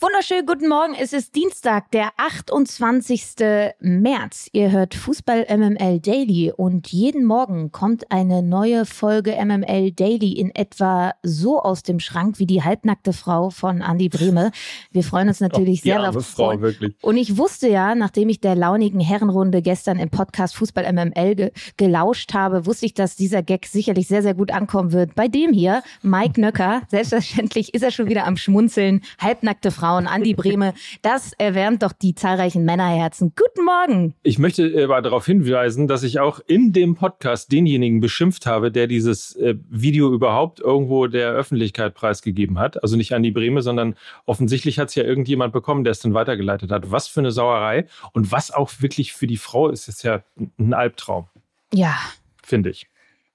Wunderschönen guten Morgen. Es ist Dienstag, der 28. März. Ihr hört Fußball MML Daily und jeden Morgen kommt eine neue Folge MML Daily in etwa so aus dem Schrank wie die halbnackte Frau von Andy Brehme. Wir freuen uns natürlich oh, sehr auf Frau, wirklich. Und ich wusste ja, nachdem ich der launigen Herrenrunde gestern im Podcast Fußball MML ge gelauscht habe, wusste ich, dass dieser Gag sicherlich sehr, sehr gut ankommen wird. Bei dem hier, Mike Nöcker, selbstverständlich ist er schon wieder am Schmunzeln. Halbnackte Frau Frauen, Andi Brehme. Das erwärmt doch die zahlreichen Männerherzen. Guten Morgen. Ich möchte aber darauf hinweisen, dass ich auch in dem Podcast denjenigen beschimpft habe, der dieses äh, Video überhaupt irgendwo der Öffentlichkeit preisgegeben hat. Also nicht Andi Brehme, sondern offensichtlich hat es ja irgendjemand bekommen, der es dann weitergeleitet hat. Was für eine Sauerei und was auch wirklich für die Frau ist, ist ja ein Albtraum. Ja. Finde ich.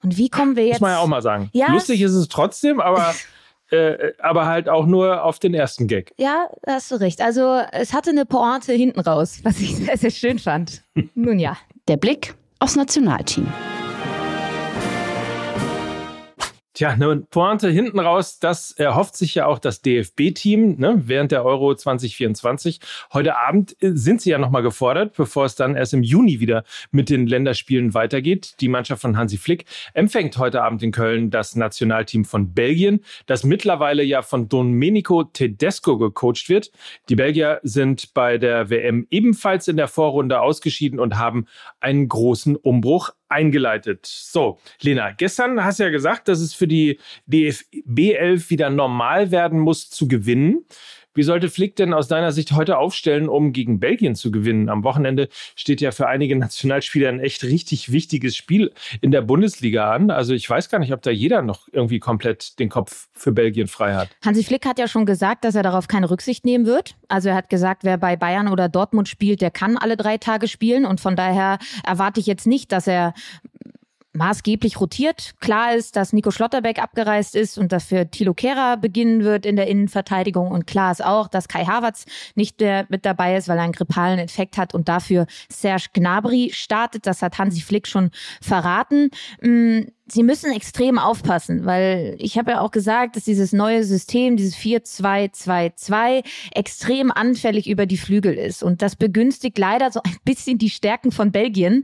Und wie kommen wir jetzt? Muss man ja auch mal sagen. Ja, Lustig ist es trotzdem, aber äh, aber halt auch nur auf den ersten Gag. Ja, da hast du recht. Also es hatte eine Pointe hinten raus, was ich sehr, sehr schön fand. Nun ja. Der Blick aufs Nationalteam. Tja, eine Pointe hinten raus, das erhofft sich ja auch das DFB-Team ne, während der Euro 2024. Heute Abend äh, sind sie ja nochmal gefordert, bevor es dann erst im Juni wieder mit den Länderspielen weitergeht. Die Mannschaft von Hansi Flick empfängt heute Abend in Köln das Nationalteam von Belgien, das mittlerweile ja von Domenico Tedesco gecoacht wird. Die Belgier sind bei der WM ebenfalls in der Vorrunde ausgeschieden und haben einen großen Umbruch eingeleitet. So, Lena, gestern hast du ja gesagt, dass es für die DFB 11 wieder normal werden muss zu gewinnen. Wie sollte Flick denn aus deiner Sicht heute aufstellen, um gegen Belgien zu gewinnen? Am Wochenende steht ja für einige Nationalspieler ein echt richtig wichtiges Spiel in der Bundesliga an. Also ich weiß gar nicht, ob da jeder noch irgendwie komplett den Kopf für Belgien frei hat. Hansi Flick hat ja schon gesagt, dass er darauf keine Rücksicht nehmen wird. Also er hat gesagt, wer bei Bayern oder Dortmund spielt, der kann alle drei Tage spielen. Und von daher erwarte ich jetzt nicht, dass er maßgeblich rotiert. Klar ist, dass Nico Schlotterbeck abgereist ist und dafür Thilo Kehrer beginnen wird in der Innenverteidigung. Und klar ist auch, dass Kai Havertz nicht mehr mit dabei ist, weil er einen grippalen Infekt hat und dafür Serge Gnabry startet. Das hat Hansi Flick schon verraten. Mm, sie müssen extrem aufpassen, weil ich habe ja auch gesagt, dass dieses neue System, dieses 4-2-2-2, extrem anfällig über die Flügel ist. Und das begünstigt leider so ein bisschen die Stärken von Belgien,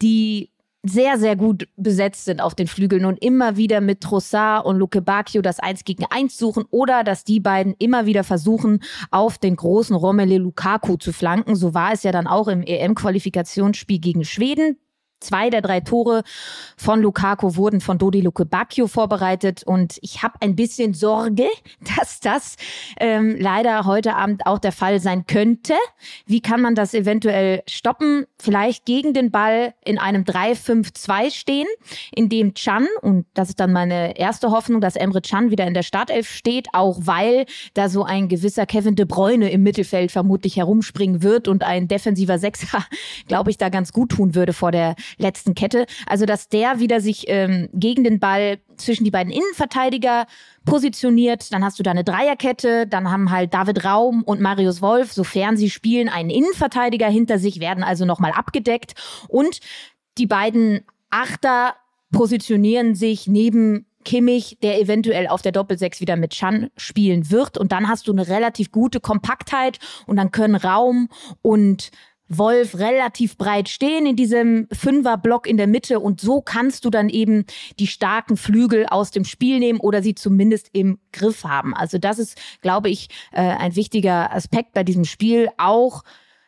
die sehr, sehr gut besetzt sind auf den Flügeln und immer wieder mit Trossard und Luke Bacchio das Eins gegen Eins suchen oder dass die beiden immer wieder versuchen, auf den großen Romelu Lukaku zu flanken. So war es ja dann auch im EM-Qualifikationsspiel gegen Schweden. Zwei der drei Tore von Lukaku wurden von Dodi Luke Bacchio vorbereitet und ich habe ein bisschen Sorge, dass das ähm, leider heute Abend auch der Fall sein könnte. Wie kann man das eventuell stoppen? Vielleicht gegen den Ball in einem 3-5-2 stehen, in dem Chan, und das ist dann meine erste Hoffnung, dass Emre Chan wieder in der Startelf steht, auch weil da so ein gewisser Kevin de Bruyne im Mittelfeld vermutlich herumspringen wird und ein defensiver Sechser, glaube ich, da ganz gut tun würde vor der letzten Kette. Also, dass der wieder sich ähm, gegen den Ball zwischen die beiden Innenverteidiger positioniert. Dann hast du da eine Dreierkette. Dann haben halt David Raum und Marius Wolf, sofern sie spielen, einen Innenverteidiger hinter sich, werden also nochmal abgedeckt. Und die beiden Achter positionieren sich neben Kimmich, der eventuell auf der Doppelsechs wieder mit Chan spielen wird. Und dann hast du eine relativ gute Kompaktheit und dann können Raum und Wolf relativ breit stehen in diesem Fünferblock in der Mitte und so kannst du dann eben die starken Flügel aus dem Spiel nehmen oder sie zumindest im Griff haben. Also das ist, glaube ich, äh, ein wichtiger Aspekt bei diesem Spiel. Auch,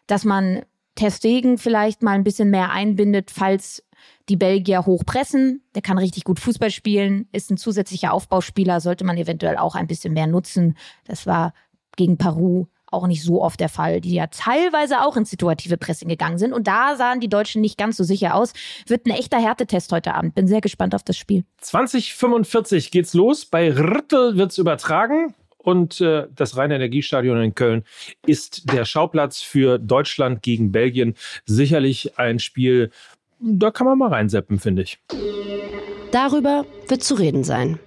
dass man Testegen vielleicht mal ein bisschen mehr einbindet, falls die Belgier hochpressen. Der kann richtig gut Fußball spielen, ist ein zusätzlicher Aufbauspieler, sollte man eventuell auch ein bisschen mehr nutzen. Das war gegen Peru auch nicht so oft der Fall, die ja teilweise auch ins situative Pressing gegangen sind. Und da sahen die Deutschen nicht ganz so sicher aus. Wird ein echter Härtetest heute Abend. Bin sehr gespannt auf das Spiel. 2045 geht's los. Bei Rüttel wird's übertragen. Und äh, das Rhein-Energiestadion in Köln ist der Schauplatz für Deutschland gegen Belgien. Sicherlich ein Spiel, da kann man mal reinseppen, finde ich. Darüber wird zu reden sein.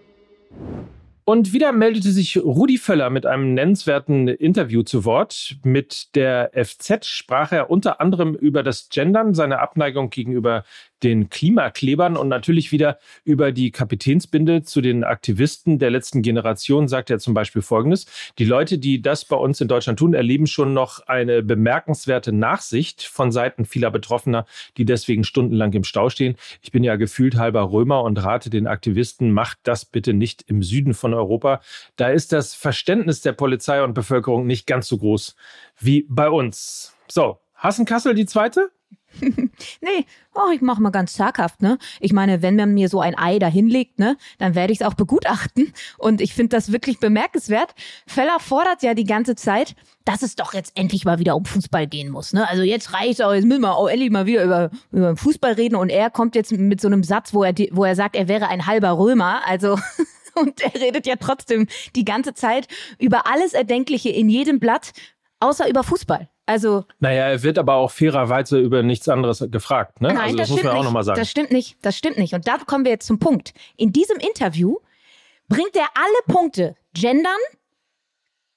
Und wieder meldete sich Rudi Völler mit einem nennenswerten Interview zu Wort. Mit der FZ sprach er unter anderem über das Gendern, seine Abneigung gegenüber den Klimaklebern und natürlich wieder über die Kapitänsbinde zu den Aktivisten der letzten Generation sagt er zum Beispiel Folgendes. Die Leute, die das bei uns in Deutschland tun, erleben schon noch eine bemerkenswerte Nachsicht von Seiten vieler Betroffener, die deswegen stundenlang im Stau stehen. Ich bin ja gefühlt halber Römer und rate den Aktivisten, macht das bitte nicht im Süden von Europa. Da ist das Verständnis der Polizei und Bevölkerung nicht ganz so groß wie bei uns. So, Hassen Kassel die zweite? nee, oh, ich mache mal ganz zaghaft, ne? Ich meine, wenn man mir so ein Ei dahinlegt, ne, dann werde ich es auch begutachten. Und ich finde das wirklich bemerkenswert. Feller fordert ja die ganze Zeit, dass es doch jetzt endlich mal wieder um Fußball gehen muss. Ne? Also jetzt reicht auch, jetzt müssen wir auch endlich mal wieder über, über Fußball reden. Und er kommt jetzt mit so einem Satz, wo er, wo er sagt, er wäre ein halber Römer. Also und er redet ja trotzdem die ganze Zeit über alles Erdenkliche in jedem Blatt, außer über Fußball. Also. Naja, er wird aber auch fairerweise über nichts anderes gefragt, ne? Nein, also das, das muss man auch nochmal sagen. Das stimmt nicht. Das stimmt nicht. Und da kommen wir jetzt zum Punkt. In diesem Interview bringt er alle Punkte Gendern,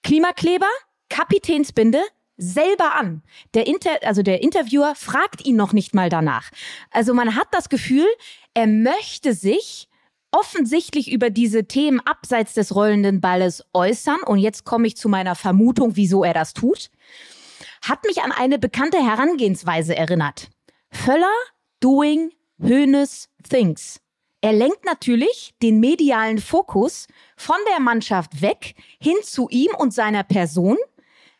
Klimakleber, Kapitänsbinde selber an. Der Inter also der Interviewer fragt ihn noch nicht mal danach. Also man hat das Gefühl, er möchte sich offensichtlich über diese Themen abseits des rollenden Balles äußern. Und jetzt komme ich zu meiner Vermutung, wieso er das tut hat mich an eine bekannte Herangehensweise erinnert. Völler doing Hönes things. Er lenkt natürlich den medialen Fokus von der Mannschaft weg hin zu ihm und seiner Person,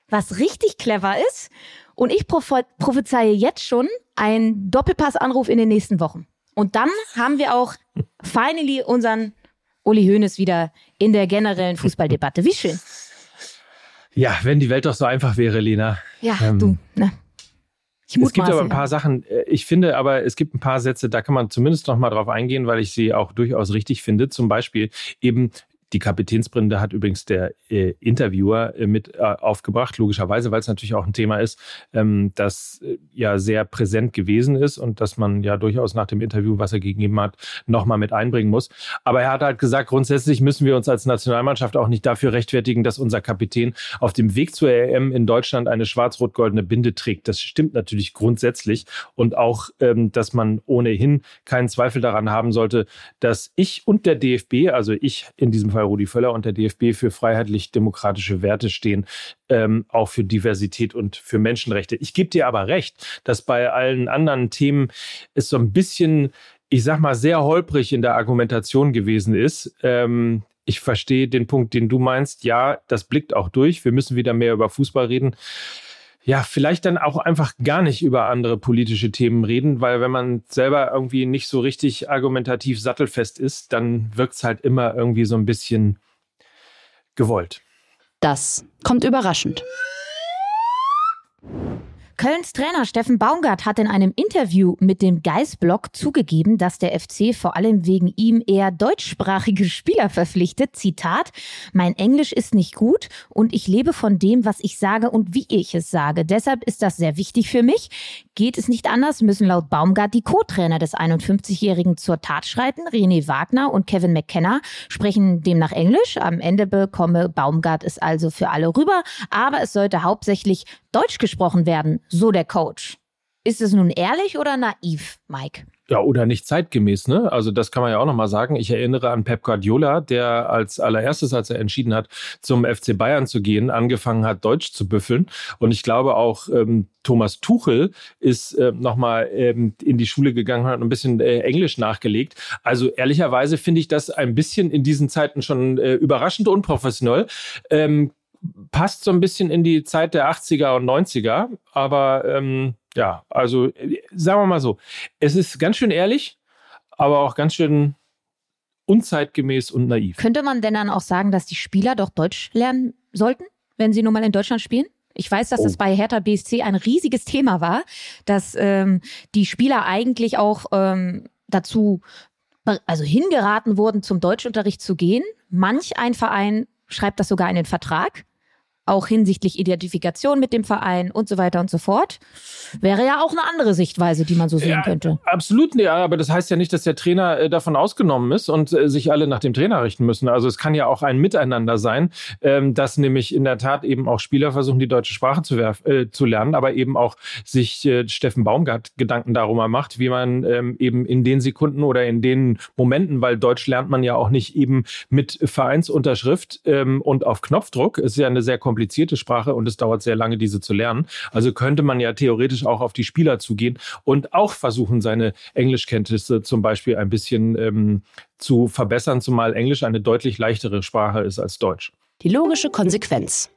was richtig clever ist. Und ich prophezeie jetzt schon einen Doppelpassanruf in den nächsten Wochen. Und dann haben wir auch finally unseren Uli Hoeneß wieder in der generellen Fußballdebatte. Wie schön. Ja, wenn die Welt doch so einfach wäre, Lena. Ja, ähm, du, ne? es gibt aber ein paar Sachen, äh, ich finde aber, es gibt ein paar Sätze, da kann man zumindest noch mal drauf eingehen, weil ich sie auch durchaus richtig finde. Zum Beispiel eben die Kapitänsbrinde hat übrigens der äh, Interviewer äh, mit äh, aufgebracht, logischerweise, weil es natürlich auch ein Thema ist, ähm, das äh, ja sehr präsent gewesen ist und dass man ja durchaus nach dem Interview, was er gegeben hat, nochmal mit einbringen muss. Aber er hat halt gesagt, grundsätzlich müssen wir uns als Nationalmannschaft auch nicht dafür rechtfertigen, dass unser Kapitän auf dem Weg zur EM in Deutschland eine schwarz-rot-goldene Binde trägt. Das stimmt natürlich grundsätzlich und auch, ähm, dass man ohnehin keinen Zweifel daran haben sollte, dass ich und der DFB, also ich in diesem Fall Rudi Völler und der DFB für freiheitlich-demokratische Werte stehen, ähm, auch für Diversität und für Menschenrechte. Ich gebe dir aber recht, dass bei allen anderen Themen es so ein bisschen, ich sag mal, sehr holprig in der Argumentation gewesen ist. Ähm, ich verstehe den Punkt, den du meinst. Ja, das blickt auch durch. Wir müssen wieder mehr über Fußball reden ja, vielleicht dann auch einfach gar nicht über andere politische Themen reden, weil wenn man selber irgendwie nicht so richtig argumentativ sattelfest ist, dann wirkt es halt immer irgendwie so ein bisschen gewollt. Das kommt überraschend. Kölns Trainer Steffen Baumgart hat in einem Interview mit dem Geisblog zugegeben, dass der FC vor allem wegen ihm eher deutschsprachige Spieler verpflichtet. Zitat, mein Englisch ist nicht gut und ich lebe von dem, was ich sage und wie ich es sage. Deshalb ist das sehr wichtig für mich. Geht es nicht anders, müssen laut Baumgart die Co-Trainer des 51-Jährigen zur Tat schreiten. René Wagner und Kevin McKenna sprechen demnach Englisch. Am Ende bekomme Baumgart es also für alle rüber, aber es sollte hauptsächlich Deutsch gesprochen werden, so der Coach. Ist es nun ehrlich oder naiv, Mike? Ja, oder nicht zeitgemäß, ne? Also das kann man ja auch nochmal sagen. Ich erinnere an Pep Guardiola, der als allererstes, als er entschieden hat, zum FC Bayern zu gehen, angefangen hat, Deutsch zu büffeln. Und ich glaube auch ähm, Thomas Tuchel ist äh, nochmal ähm, in die Schule gegangen und hat ein bisschen äh, Englisch nachgelegt. Also ehrlicherweise finde ich das ein bisschen in diesen Zeiten schon äh, überraschend unprofessionell. Ähm, passt so ein bisschen in die Zeit der 80er und 90er, aber ähm, ja, also sagen wir mal so, es ist ganz schön ehrlich, aber auch ganz schön unzeitgemäß und naiv. Könnte man denn dann auch sagen, dass die Spieler doch Deutsch lernen sollten, wenn sie nun mal in Deutschland spielen? Ich weiß, dass oh. das bei Hertha BSC ein riesiges Thema war, dass ähm, die Spieler eigentlich auch ähm, dazu also hingeraten wurden, zum Deutschunterricht zu gehen. Manch ein Verein schreibt das sogar in den Vertrag. Auch hinsichtlich Identifikation mit dem Verein und so weiter und so fort. Wäre ja auch eine andere Sichtweise, die man so sehen ja, könnte. Absolut, ja, aber das heißt ja nicht, dass der Trainer äh, davon ausgenommen ist und äh, sich alle nach dem Trainer richten müssen. Also es kann ja auch ein Miteinander sein, ähm, dass nämlich in der Tat eben auch Spieler versuchen, die deutsche Sprache zu, äh, zu lernen, aber eben auch sich äh, Steffen Baumgart Gedanken darüber macht, wie man ähm, eben in den Sekunden oder in den Momenten, weil Deutsch lernt man ja auch nicht eben mit Vereinsunterschrift ähm, und auf Knopfdruck. Es ist ja eine sehr komplizierte Sprache und es dauert sehr lange, diese zu lernen. Also könnte man ja theoretisch auch auf die Spieler zugehen und auch versuchen, seine Englischkenntnisse zum Beispiel ein bisschen ähm, zu verbessern, zumal Englisch eine deutlich leichtere Sprache ist als Deutsch. Die logische Konsequenz.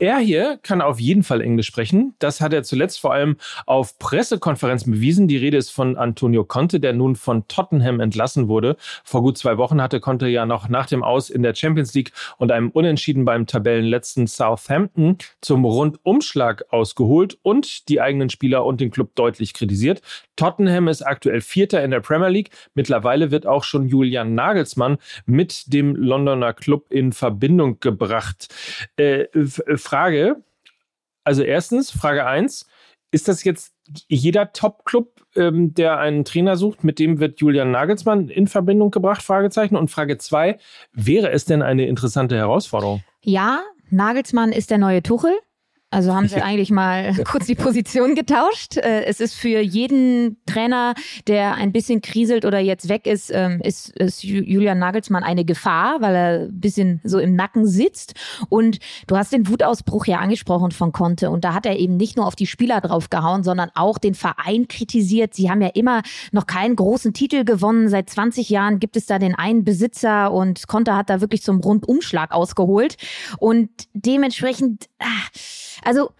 Er hier kann auf jeden Fall Englisch sprechen. Das hat er zuletzt vor allem auf Pressekonferenzen bewiesen. Die Rede ist von Antonio Conte, der nun von Tottenham entlassen wurde. Vor gut zwei Wochen hatte Conte ja noch nach dem Aus in der Champions League und einem Unentschieden beim Tabellenletzten Southampton zum Rundumschlag ausgeholt und die eigenen Spieler und den Club deutlich kritisiert. Tottenham ist aktuell Vierter in der Premier League. Mittlerweile wird auch schon Julian Nagelsmann mit dem Londoner Club in Verbindung gebracht. Äh, Frage, also erstens, Frage eins, ist das jetzt jeder Top-Club, ähm, der einen Trainer sucht, mit dem wird Julian Nagelsmann in Verbindung gebracht? Fragezeichen. Und Frage zwei, wäre es denn eine interessante Herausforderung? Ja, Nagelsmann ist der neue Tuchel. Also haben sie eigentlich mal kurz die Position getauscht. Äh, es ist für jeden Trainer, der ein bisschen kriselt oder jetzt weg ist, ähm, ist, ist Julian Nagelsmann eine Gefahr, weil er ein bisschen so im Nacken sitzt. Und du hast den Wutausbruch ja angesprochen von Conte. Und da hat er eben nicht nur auf die Spieler draufgehauen, sondern auch den Verein kritisiert. Sie haben ja immer noch keinen großen Titel gewonnen. Seit 20 Jahren gibt es da den einen Besitzer und Conte hat da wirklich zum Rundumschlag ausgeholt. Und dementsprechend, ah, also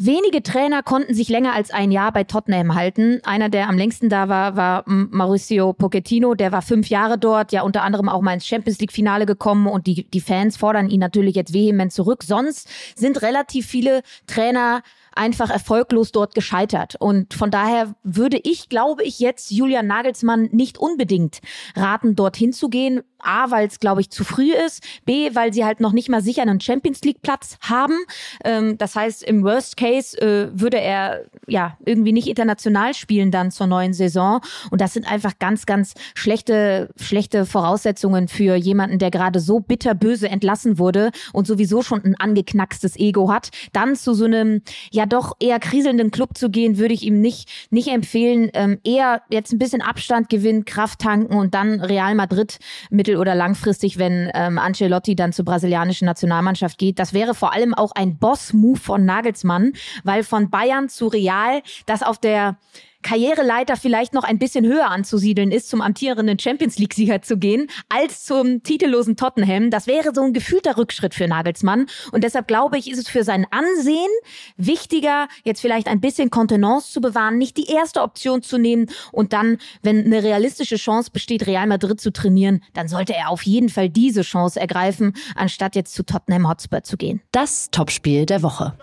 Wenige Trainer konnten sich länger als ein Jahr bei Tottenham halten. Einer, der am längsten da war, war Mauricio Pochettino. Der war fünf Jahre dort, ja unter anderem auch mal ins Champions League Finale gekommen und die, die Fans fordern ihn natürlich jetzt vehement zurück. Sonst sind relativ viele Trainer einfach erfolglos dort gescheitert. Und von daher würde ich, glaube ich, jetzt Julian Nagelsmann nicht unbedingt raten, dorthin zu gehen. A, weil es, glaube ich, zu früh ist. B, weil sie halt noch nicht mal sicher einen Champions League Platz haben. Ähm, das heißt, im Worst Case äh, würde er ja irgendwie nicht international spielen dann zur neuen Saison. Und das sind einfach ganz, ganz schlechte, schlechte Voraussetzungen für jemanden, der gerade so bitterböse entlassen wurde und sowieso schon ein angeknackstes Ego hat. Dann zu so einem, ja, doch eher kriselnden Club zu gehen, würde ich ihm nicht, nicht empfehlen. Ähm, eher jetzt ein bisschen Abstand gewinnen, Kraft tanken und dann Real Madrid mittel- oder langfristig, wenn ähm, Ancelotti dann zur brasilianischen Nationalmannschaft geht. Das wäre vor allem auch ein Boss-Move von Nagelsmann, weil von Bayern zu Real das auf der Karriereleiter vielleicht noch ein bisschen höher anzusiedeln ist, zum amtierenden Champions League-Sieger zu gehen, als zum titellosen Tottenham. Das wäre so ein gefühlter Rückschritt für Nagelsmann. Und deshalb glaube ich, ist es für sein Ansehen wichtiger, jetzt vielleicht ein bisschen Kontenance zu bewahren, nicht die erste Option zu nehmen und dann, wenn eine realistische Chance besteht, Real Madrid zu trainieren, dann sollte er auf jeden Fall diese Chance ergreifen, anstatt jetzt zu Tottenham Hotspur zu gehen. Das Topspiel der Woche.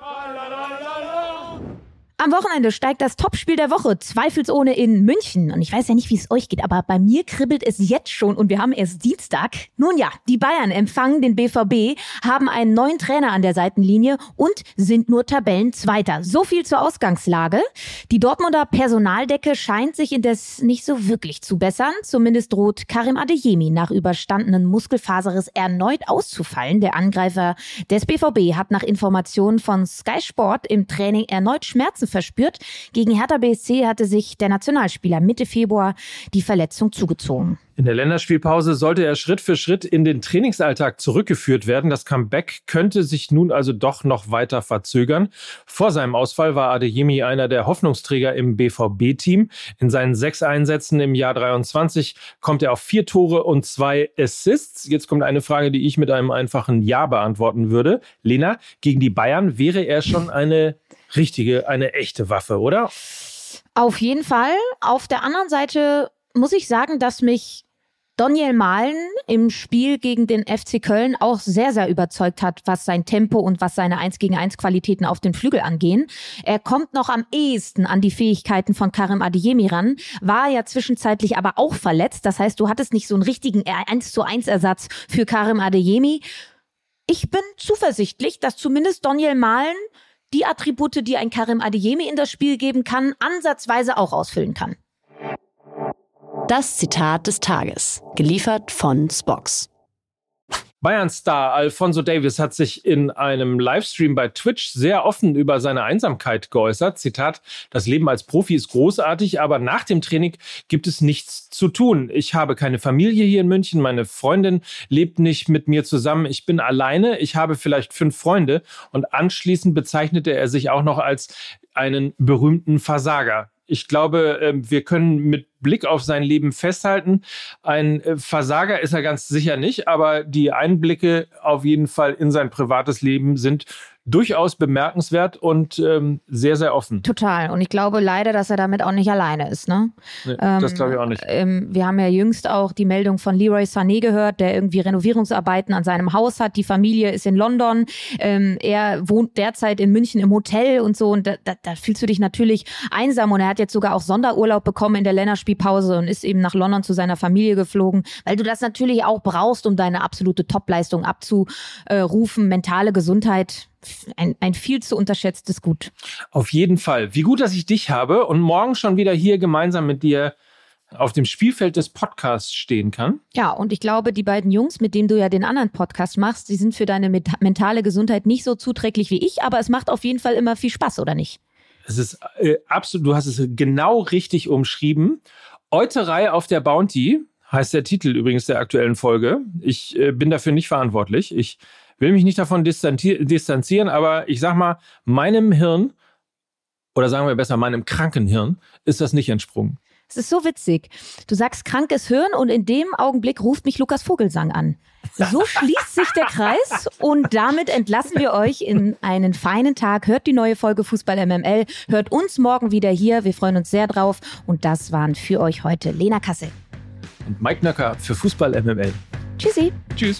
Am Wochenende steigt das Topspiel der Woche, zweifelsohne in München. Und ich weiß ja nicht, wie es euch geht, aber bei mir kribbelt es jetzt schon und wir haben erst Dienstag. Nun ja, die Bayern empfangen den BVB, haben einen neuen Trainer an der Seitenlinie und sind nur Tabellenzweiter. So viel zur Ausgangslage. Die Dortmunder Personaldecke scheint sich indes nicht so wirklich zu bessern. Zumindest droht Karim Adeyemi nach überstandenen Muskelfaserriss erneut auszufallen. Der Angreifer des BVB hat nach Informationen von Sky Sport im Training erneut Schmerzen Schmerzen verspürt. Gegen Hertha BSC hatte sich der Nationalspieler Mitte Februar die Verletzung zugezogen. In der Länderspielpause sollte er Schritt für Schritt in den Trainingsalltag zurückgeführt werden. Das Comeback könnte sich nun also doch noch weiter verzögern. Vor seinem Ausfall war Adeyemi einer der Hoffnungsträger im BVB-Team. In seinen sechs Einsätzen im Jahr 23 kommt er auf vier Tore und zwei Assists. Jetzt kommt eine Frage, die ich mit einem einfachen Ja beantworten würde. Lena, gegen die Bayern wäre er schon eine richtige, eine echte Waffe, oder? Auf jeden Fall. Auf der anderen Seite muss ich sagen, dass mich Daniel Mahlen im Spiel gegen den FC Köln auch sehr, sehr überzeugt hat, was sein Tempo und was seine 1 gegen 1 Qualitäten auf den Flügel angehen. Er kommt noch am ehesten an die Fähigkeiten von Karim Adeyemi ran, war ja zwischenzeitlich aber auch verletzt. Das heißt, du hattest nicht so einen richtigen 1 zu 1 Ersatz für Karim Adeyemi. ich bin zuversichtlich, dass zumindest Daniel Mahlen die Attribute, die ein Karim Adeyemi in das Spiel geben kann, ansatzweise auch ausfüllen kann. Das Zitat des Tages, geliefert von Spox. Bayern-Star Alfonso Davis hat sich in einem Livestream bei Twitch sehr offen über seine Einsamkeit geäußert. Zitat, das Leben als Profi ist großartig, aber nach dem Training gibt es nichts zu tun. Ich habe keine Familie hier in München, meine Freundin lebt nicht mit mir zusammen, ich bin alleine, ich habe vielleicht fünf Freunde und anschließend bezeichnete er sich auch noch als einen berühmten Versager ich glaube, ähm, wir können mit Blick auf sein Leben festhalten, ein äh, Versager ist er ganz sicher nicht, aber die Einblicke auf jeden Fall in sein privates Leben sind durchaus bemerkenswert und ähm, sehr, sehr offen. Total. Und ich glaube leider, dass er damit auch nicht alleine ist. Ne? Nee, ähm, das glaube ich auch nicht. Ähm, wir haben ja jüngst auch die Meldung von Leroy Sané gehört, der irgendwie Renovierungsarbeiten an seinem Haus hat. Die Familie ist in London. Ähm, er wohnt derzeit in München im Hotel und so. Und da, da, da fühlst du dich natürlich einsam. Und er hat jetzt sogar auch Sonderurlaub bekommen in der Länderspielpause und ist eben nach London zu seiner Familie geflogen, weil du das natürlich auch brauchst, um deine absolute Topleistung abzurufen. Mentale Gesundheit ein, ein viel zu unterschätztes Gut. Auf jeden Fall. Wie gut, dass ich dich habe und morgen schon wieder hier gemeinsam mit dir auf dem Spielfeld des Podcasts stehen kann. Ja, und ich glaube, die beiden Jungs, mit denen du ja den anderen Podcast machst, die sind für deine mentale Gesundheit nicht so zuträglich wie ich, aber es macht auf jeden Fall immer viel Spaß, oder nicht? Es ist äh, absolut, du hast es genau richtig umschrieben. Euterei auf der Bounty heißt der Titel übrigens der aktuellen Folge. Ich äh, bin dafür nicht verantwortlich. Ich will mich nicht davon distanzieren, aber ich sag mal, meinem Hirn, oder sagen wir besser, meinem kranken Hirn, ist das nicht entsprungen. Es ist so witzig. Du sagst krankes Hirn und in dem Augenblick ruft mich Lukas Vogelsang an. So schließt sich der Kreis und damit entlassen wir euch in einen feinen Tag. Hört die neue Folge Fußball MML, hört uns morgen wieder hier. Wir freuen uns sehr drauf und das waren für euch heute Lena Kassel und Mike Nöcker für Fußball MML. Tschüssi. Tschüss.